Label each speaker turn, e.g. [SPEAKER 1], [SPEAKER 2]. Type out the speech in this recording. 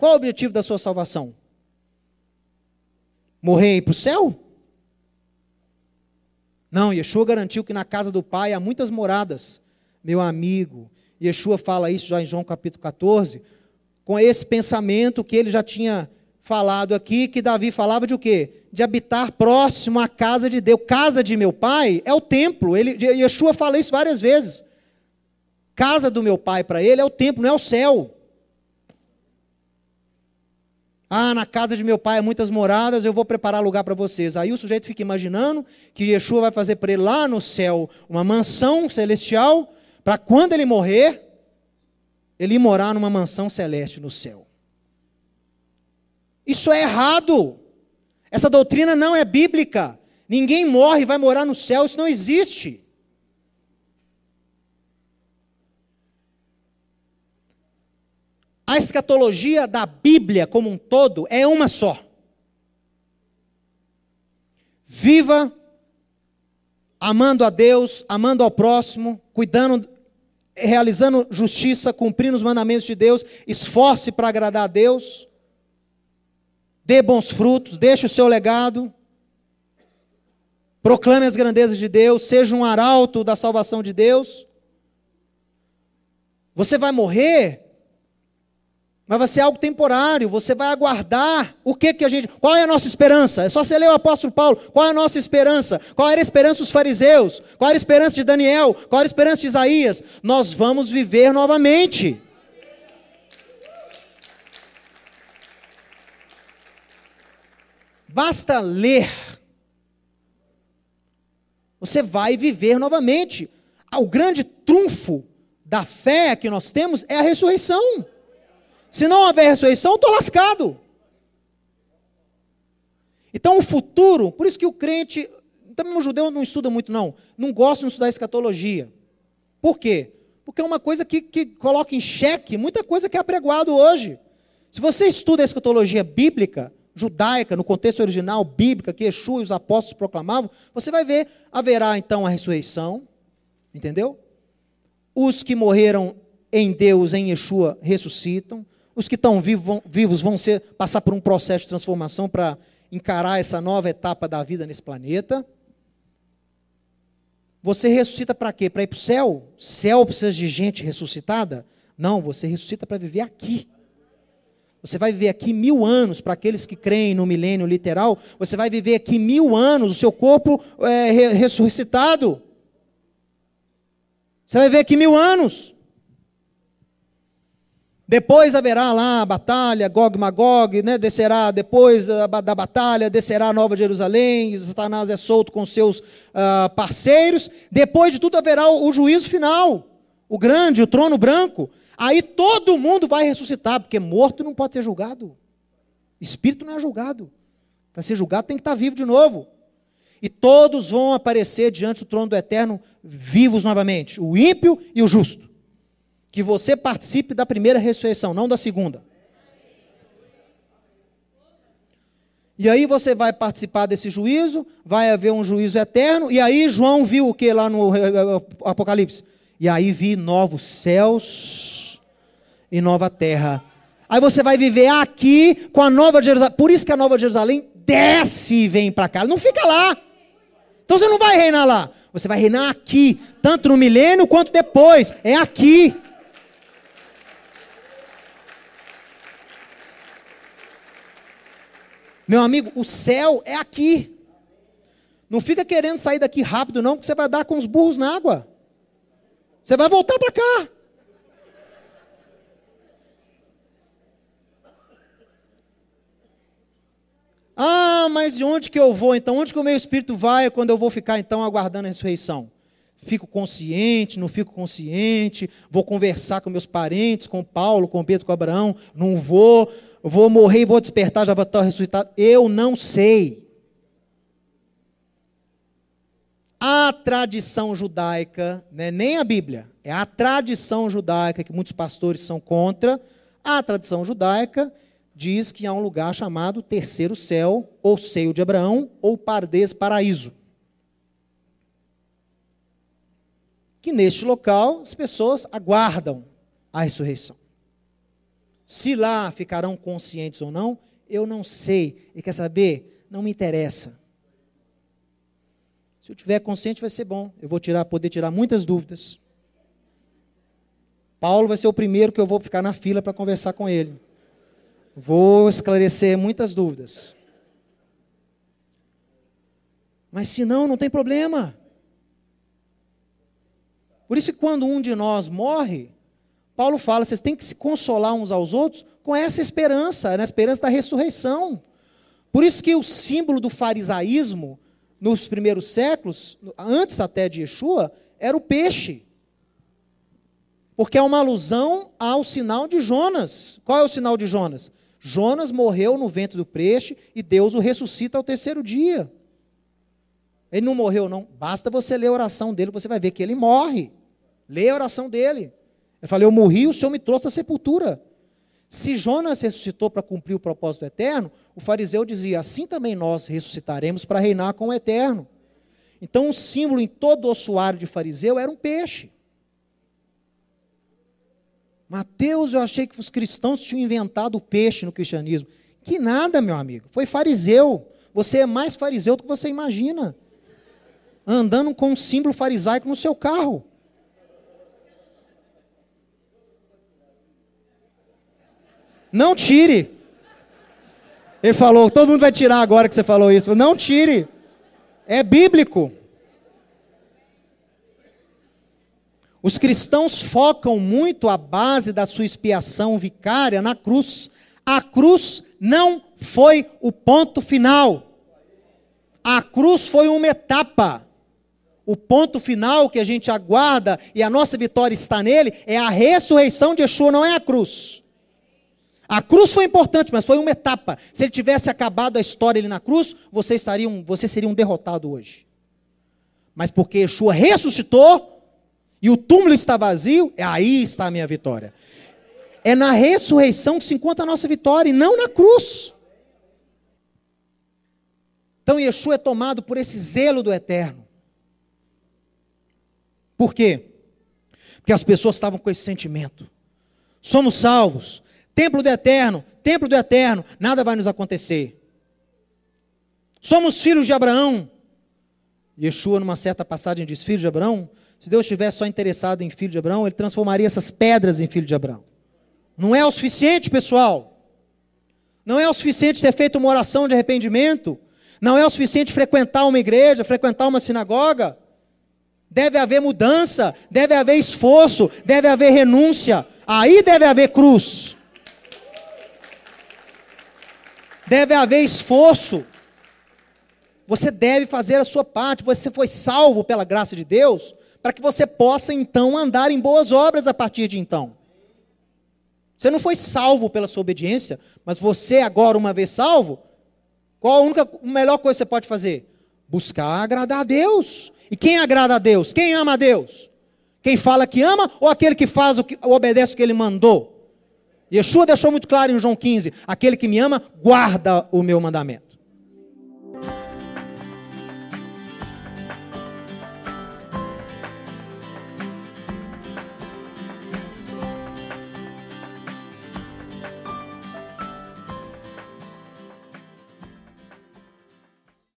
[SPEAKER 1] Qual o objetivo da sua salvação? Morrer e ir para o céu? Não, Yeshua garantiu que na casa do Pai há muitas moradas. Meu amigo, Yeshua fala isso já em João capítulo 14, com esse pensamento que ele já tinha falado aqui, que Davi falava de o quê? De habitar próximo à casa de Deus. Casa de meu pai é o templo. Ele, Yeshua fala isso várias vezes. Casa do meu pai para ele é o templo, não é o céu. Ah, na casa de meu pai há muitas moradas, eu vou preparar lugar para vocês. Aí o sujeito fica imaginando que Yeshua vai fazer para ele lá no céu uma mansão celestial, para quando ele morrer, ele morar numa mansão celeste no céu. Isso é errado. Essa doutrina não é bíblica. Ninguém morre e vai morar no céu, isso não existe. A escatologia da Bíblia como um todo é uma só. Viva amando a Deus, amando ao próximo, cuidando, realizando justiça, cumprindo os mandamentos de Deus, esforce para agradar a Deus, dê bons frutos, deixe o seu legado, proclame as grandezas de Deus, seja um arauto da salvação de Deus. Você vai morrer mas vai ser algo temporário, você vai aguardar o que que a gente. Qual é a nossa esperança? É só você ler o apóstolo Paulo. Qual é a nossa esperança? Qual era a esperança dos fariseus? Qual era a esperança de Daniel? Qual era a esperança de Isaías? Nós vamos viver novamente. Basta ler. Você vai viver novamente. O grande trunfo da fé que nós temos é a ressurreição. Se não houver ressurreição, estou lascado. Então o futuro, por isso que o crente, também o judeu não estuda muito não, não gosta de estudar escatologia. Por quê? Porque é uma coisa que, que coloca em xeque muita coisa que é apregoado hoje. Se você estuda a escatologia bíblica, judaica, no contexto original, bíblica, que Yeshua e os apóstolos proclamavam, você vai ver, haverá então a ressurreição, entendeu? Os que morreram em Deus, em Yeshua, ressuscitam. Os que estão vivos vão, ser, passar por um processo de transformação para encarar essa nova etapa da vida nesse planeta. Você ressuscita para quê? Para ir para o céu? Céu precisa de gente ressuscitada? Não, você ressuscita para viver aqui. Você vai viver aqui mil anos, para aqueles que creem no milênio literal, você vai viver aqui mil anos, o seu corpo é ressuscitado. Você vai viver aqui mil anos. Depois haverá lá a batalha, Gog Magog, né? descerá depois da, batalha, descerá a Nova Jerusalém, Satanás é solto com seus uh, parceiros. Depois de tudo haverá o, o juízo final, o grande, o trono branco. Aí todo mundo vai ressuscitar, porque morto não pode ser julgado. Espírito não é julgado. Para ser julgado tem que estar vivo de novo. E todos vão aparecer diante do trono do eterno vivos novamente, o ímpio e o justo que você participe da primeira ressurreição, não da segunda. E aí você vai participar desse juízo, vai haver um juízo eterno, e aí João viu o que lá no Apocalipse? E aí vi novos céus e nova terra. Aí você vai viver aqui com a nova Jerusalém. Por isso que a nova Jerusalém desce e vem para cá. Não fica lá. Então você não vai reinar lá. Você vai reinar aqui, tanto no milênio quanto depois. É aqui. Meu amigo, o céu é aqui. Não fica querendo sair daqui rápido, não, porque você vai dar com os burros na água. Você vai voltar para cá. Ah, mas de onde que eu vou então? Onde que o meu espírito vai quando eu vou ficar então aguardando a ressurreição? Fico consciente, não fico consciente, vou conversar com meus parentes, com Paulo, com Pedro, com Abraão, não vou, vou morrer e vou despertar, já vou estar ressuscitado. Eu não sei. A tradição judaica, né, nem a Bíblia, é a tradição judaica, que muitos pastores são contra, a tradição judaica diz que há um lugar chamado terceiro céu, ou seio de Abraão, ou pardes paraíso. Que neste local as pessoas aguardam a ressurreição. Se lá ficarão conscientes ou não, eu não sei. E quer saber? Não me interessa. Se eu tiver consciente, vai ser bom. Eu vou tirar, poder tirar muitas dúvidas. Paulo vai ser o primeiro que eu vou ficar na fila para conversar com ele. Vou esclarecer muitas dúvidas. Mas se não, não tem problema. Por isso quando um de nós morre, Paulo fala, vocês têm que se consolar uns aos outros com essa esperança, na esperança da ressurreição. Por isso que o símbolo do farisaísmo nos primeiros séculos, antes até de Yeshua, era o peixe. Porque é uma alusão ao sinal de Jonas. Qual é o sinal de Jonas? Jonas morreu no ventre do peixe e Deus o ressuscita ao terceiro dia. Ele não morreu, não. Basta você ler a oração dele, você vai ver que ele morre. Lê a oração dele. Ele falou: Eu morri, o Senhor me trouxe da sepultura. Se Jonas ressuscitou para cumprir o propósito eterno, o fariseu dizia: Assim também nós ressuscitaremos para reinar com o eterno. Então, o símbolo em todo o ossuário de fariseu era um peixe. Mateus, eu achei que os cristãos tinham inventado o peixe no cristianismo. Que nada, meu amigo. Foi fariseu. Você é mais fariseu do que você imagina. Andando com um símbolo farisaico no seu carro. Não tire. Ele falou, todo mundo vai tirar agora que você falou isso. Não tire. É bíblico. Os cristãos focam muito a base da sua expiação vicária na cruz. A cruz não foi o ponto final. A cruz foi uma etapa. O ponto final que a gente aguarda e a nossa vitória está nele é a ressurreição de Yeshua, não é a cruz. A cruz foi importante, mas foi uma etapa. Se ele tivesse acabado a história ali na cruz, você, estaria um, você seria um derrotado hoje. Mas porque Yeshua ressuscitou e o túmulo está vazio, é aí está a minha vitória. É na ressurreição que se encontra a nossa vitória e não na cruz. Então Yeshua é tomado por esse zelo do eterno. Por quê? Porque as pessoas estavam com esse sentimento. Somos salvos, templo do eterno, templo do eterno, nada vai nos acontecer. Somos filhos de Abraão. Yeshua, numa certa passagem, diz: Filho de Abraão. Se Deus estivesse só interessado em filho de Abraão, ele transformaria essas pedras em filho de Abraão. Não é o suficiente, pessoal. Não é o suficiente ter feito uma oração de arrependimento. Não é o suficiente frequentar uma igreja, frequentar uma sinagoga. Deve haver mudança, deve haver esforço, deve haver renúncia. Aí deve haver cruz. Deve haver esforço. Você deve fazer a sua parte. Você foi salvo pela graça de Deus para que você possa então andar em boas obras a partir de então. Você não foi salvo pela sua obediência, mas você agora, uma vez salvo, qual a única, a melhor coisa que você pode fazer? Buscar agradar a Deus. E quem agrada a Deus? Quem ama a Deus? Quem fala que ama ou aquele que faz o que obedece o que ele mandou? Yeshua deixou muito claro em João 15: aquele que me ama, guarda o meu mandamento.